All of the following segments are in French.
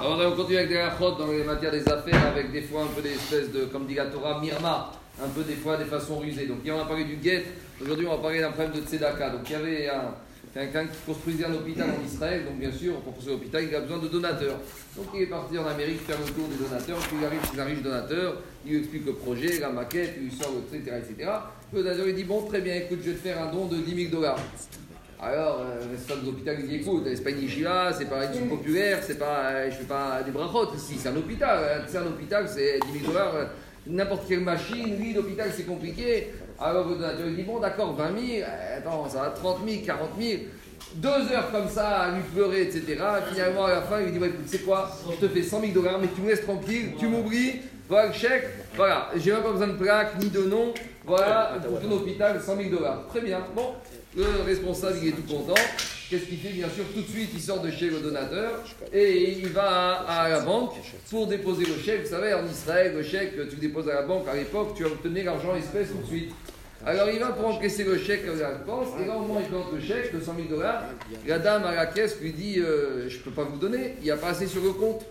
Alors, on continue avec des rachot dans les matières des affaires, avec des fois un peu des espèces de, comme dit la Torah, mirma, un peu des fois des façons rusées. Donc, hier on a parlé du guet, aujourd'hui on va parler d'un problème de tzedaka. Donc, il y avait un, quelqu'un qui construisait un hôpital en Israël, donc bien sûr, pour construire l'hôpital, il a besoin de donateurs. Donc, il est parti en Amérique faire le tour des donateurs, puis il arrive chez un riche donateur, il lui explique le projet, la maquette, il lui sort etc. etc. Le donateur il dit Bon, très bien, écoute, je vais te faire un don de 10 000 dollars. Alors, euh, le responsable de l'hôpital, il dit écoute, c'est pas une yeshiva, c'est pas une populaire, c'est pas, euh, je fais pas des brachot ici, c'est un hôpital. euh, C'est un hôpital, c'est 10 000 dollars, euh, n'importe quelle machine, oui, l'hôpital, c'est compliqué. Alors, le donateur, dit bon, d'accord, 20 000, euh, attends, ça va 30 000, 40 000. Deux heures comme ça à lui pleurer, etc. Finalement, à la fin, il lui dit ouais, écoute, c'est quoi? Je te fais 100 000 dollars, mais tu me laisses tranquille, tu m'oublies, voilà le chèque, voilà, j'ai même pas besoin de plaque ni de nom, voilà, pour ton hôpital, 100 000 dollars. Très bien, bon, le responsable, il est tout content. Qu'est-ce qu'il fait? Bien sûr, tout de suite, il sort de chez le donateur et il va à, à la banque pour déposer le chèque. Vous savez, en Israël, le chèque, tu le déposes à la banque à l'époque, tu obtenais l'argent espèce tout de suite. Alors il va pour encaisser le chèque à la dépense, et là au moment où il présente le chèque de 100 000 dollars, la dame à la caisse lui dit euh, Je ne peux pas vous donner, il n'y a pas assez sur le compte.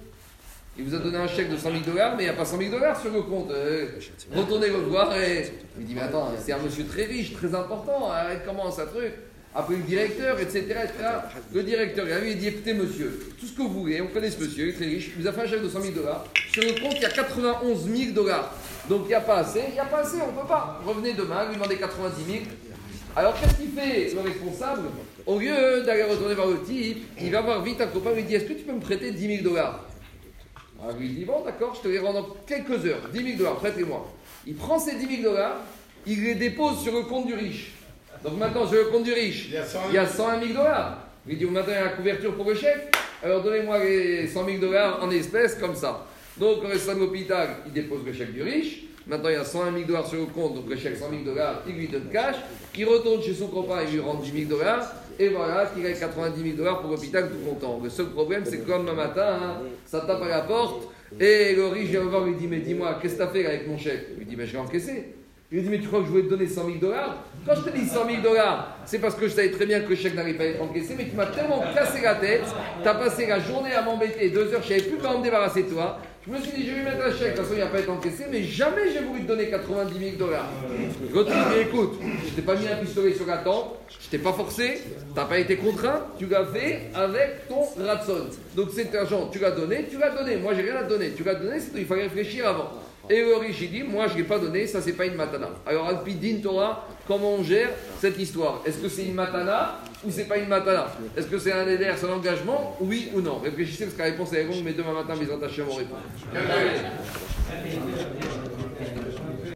Il vous a donné un chèque de 100 000 dollars, mais il n'y a pas 100 000 dollars sur le compte. Euh, retournez le voir et il dit Mais attends, c'est un monsieur très riche, très important, arrête, comment ça truc Après le directeur, etc. Le directeur, il lui il dit Écoutez, monsieur, tout ce que vous voulez, on connaît ce monsieur, il est très riche, il vous a fait un chèque de 100 000 dollars. Sur le compte, il y a 91 000 dollars. Donc il n'y a pas assez, il n'y a pas assez, on ne peut pas. Revenez demain, lui demandez 90 000. Alors qu'est-ce qu'il fait le responsable? Au lieu d'aller retourner vers le type, il va voir vite un copain, il lui dit Est-ce que tu peux me prêter 10 000 dollars? Alors lui il dit Bon, d'accord, je te les rends dans quelques heures, 10 000 dollars, prêtez-moi. Il prend ces 10 000 dollars, il les dépose sur le compte du riche. Donc maintenant, sur le compte du riche, Il y a 101 il y a 101 000 dollars. Il dit Maintenant, il y a la couverture pour le chèque. Alors donnez-moi les 100 000 dollars en espèces, comme ça. Donc, le responsable de l'hôpital, il dépose le chèque du riche. Maintenant, il y a 101 000 dollars sur le compte, donc le chèque 100 000 dollars, il lui donne cash. Il retourne chez son copain, il lui rend 10 000 dollars. Et voilà, qu'il a 90 000 dollars pour l'hôpital tout content. Le seul problème, c'est que comme un matin, hein, ça tape à la porte. Et le riche vient me voir, lui dit Mais dis-moi, qu'est-ce que t'as fait avec mon chèque? Il lui dit Mais je l'ai encaissé. Il lui dit Mais tu crois que je voulais te donner 100 000 dollars? Quand je te dis 100 000 dollars, c'est parce que je savais très bien que le chèque n'arrivait pas à être encaissé, mais tu m'as tellement cassé la tête, t'as passé la journée à m'embêter, deux heures, je savais plus comment me débarrasser toi. Je me suis dit, je vais mettre un chèque, de toute façon, il n'a pas été encaissé, mais jamais j'ai voulu te donner 90 000 dollars. L'autre, il dit, écoute, je t'ai pas mis un pistolet sur la tempe, je t'ai pas forcé, t'as pas été contraint, tu l'as fait avec ton ratson. Donc cet argent, tu l'as donné, tu l'as donné. Moi, j'ai rien à donner. Tu l'as donné. Il fallait réfléchir avant. Et le riche, dit, moi, je ne l'ai pas donné, ça, c'est pas une matana. Alors, Alpidin Torah, comment on gère cette histoire? Est-ce que c'est une matana? Ou c'est pas une matana Est-ce que c'est un éder, c'est un engagement Oui ou non Réfléchissez parce que la réponse est longue, mais demain matin, mes attachés vont répondre.